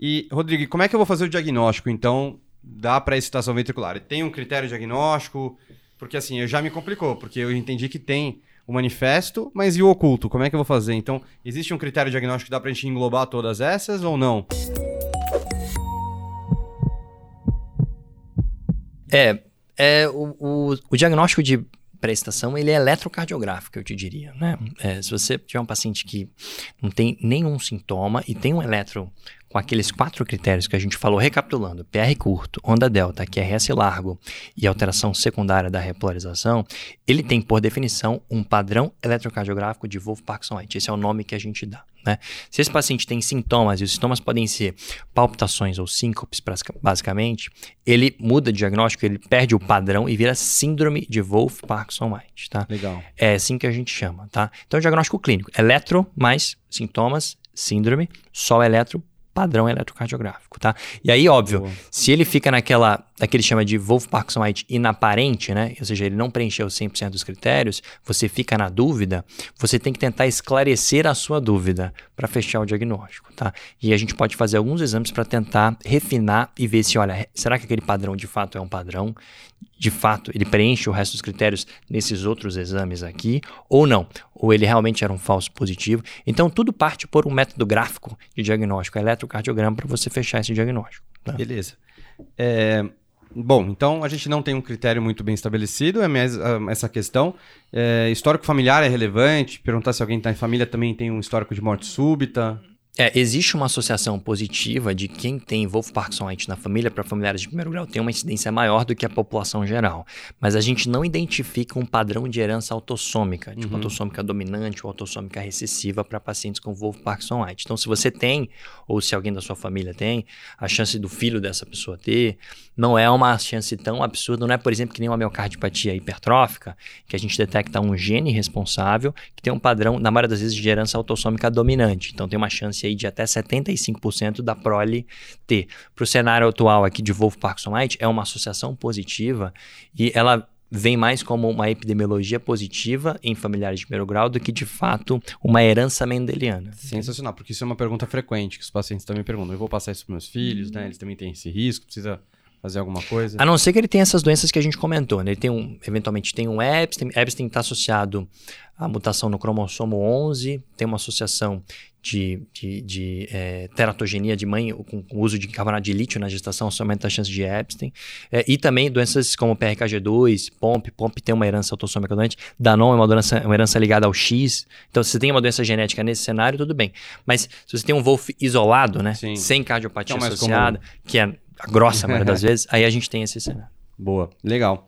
E, Rodrigo, como é que eu vou fazer o diagnóstico, então, da pré-excitação ventricular? Tem um critério diagnóstico? Porque, assim, já me complicou, porque eu entendi que tem o manifesto, mas e o oculto? Como é que eu vou fazer? Então, existe um critério diagnóstico que dá pra gente englobar todas essas ou não? É, é o, o, o diagnóstico de prestação ele é eletrocardiográfico, eu te diria, né? É, se você tiver um paciente que não tem nenhum sintoma e tem um eletro com aqueles quatro critérios que a gente falou, recapitulando, PR curto, onda delta, QRS largo e alteração secundária da repolarização, ele tem, por definição, um padrão eletrocardiográfico de Wolff-Parkinson-White. Esse é o nome que a gente dá. Né? Se esse paciente tem sintomas, e os sintomas podem ser palpitações ou síncopes, basicamente, ele muda de diagnóstico, ele perde o padrão e vira síndrome de Wolff-Parkinson-White. Tá? Legal. É assim que a gente chama. Tá? Então, diagnóstico clínico, eletro mais sintomas, síndrome, só eletro padrão eletrocardiográfico, tá? E aí, óbvio, Boa. se ele fica naquela, naquele chama de Wolff-Parkinson-White inaparente, né? Ou seja, ele não preencheu 100% dos critérios, você fica na dúvida, você tem que tentar esclarecer a sua dúvida para fechar o diagnóstico, tá? E a gente pode fazer alguns exames para tentar refinar e ver se, olha, será que aquele padrão de fato é um padrão? de fato ele preenche o resto dos critérios nesses outros exames aqui, ou não, ou ele realmente era um falso positivo. Então tudo parte por um método gráfico de diagnóstico, eletrocardiograma, para você fechar esse diagnóstico. Tá? Beleza. É, bom, então a gente não tem um critério muito bem estabelecido, é uh, essa questão. É, histórico familiar é relevante, perguntar se alguém está em família também tem um histórico de morte súbita. É, existe uma associação positiva de quem tem Wolf Parkinson White na família para familiares de primeiro grau tem uma incidência maior do que a população geral. Mas a gente não identifica um padrão de herança autossômica, tipo uhum. autossômica dominante ou autossômica recessiva para pacientes com Wolf Parkinson White. Então, se você tem, ou se alguém da sua família tem, a chance do filho dessa pessoa ter não é uma chance tão absurda. Não é, por exemplo, que nem uma miocardiopatia hipertrófica, que a gente detecta um gene responsável que tem um padrão, na maioria das vezes, de herança autossômica dominante. Então, tem uma chance aí de até 75% da prole ter. Para o cenário atual aqui de Wolff-Parkinson-White, é uma associação positiva e ela vem mais como uma epidemiologia positiva em familiares de primeiro grau do que de fato uma herança mendeliana. Sensacional, porque isso é uma pergunta frequente que os pacientes também perguntam. Eu vou passar isso para meus filhos, né? Eles também têm esse risco, precisa fazer alguma coisa? A não ser que ele tenha essas doenças que a gente comentou, né? Ele tem um, eventualmente tem um Epstein, Epstein está associado à mutação no cromossomo 11, tem uma associação de, de, de é, teratogenia de mãe com, com uso de carbonato de lítio na gestação, somente a chance de Epstein. É, e também doenças como PRKG2, POMP, POMP tem uma herança autossômica doente, Danon é uma herança, uma herança ligada ao X. Então, se você tem uma doença genética nesse cenário, tudo bem. Mas se você tem um Wolf isolado, né, Sim. sem cardiopatia é associada, comum. que é a grossa maioria das vezes, aí a gente tem esse cenário. Boa, legal.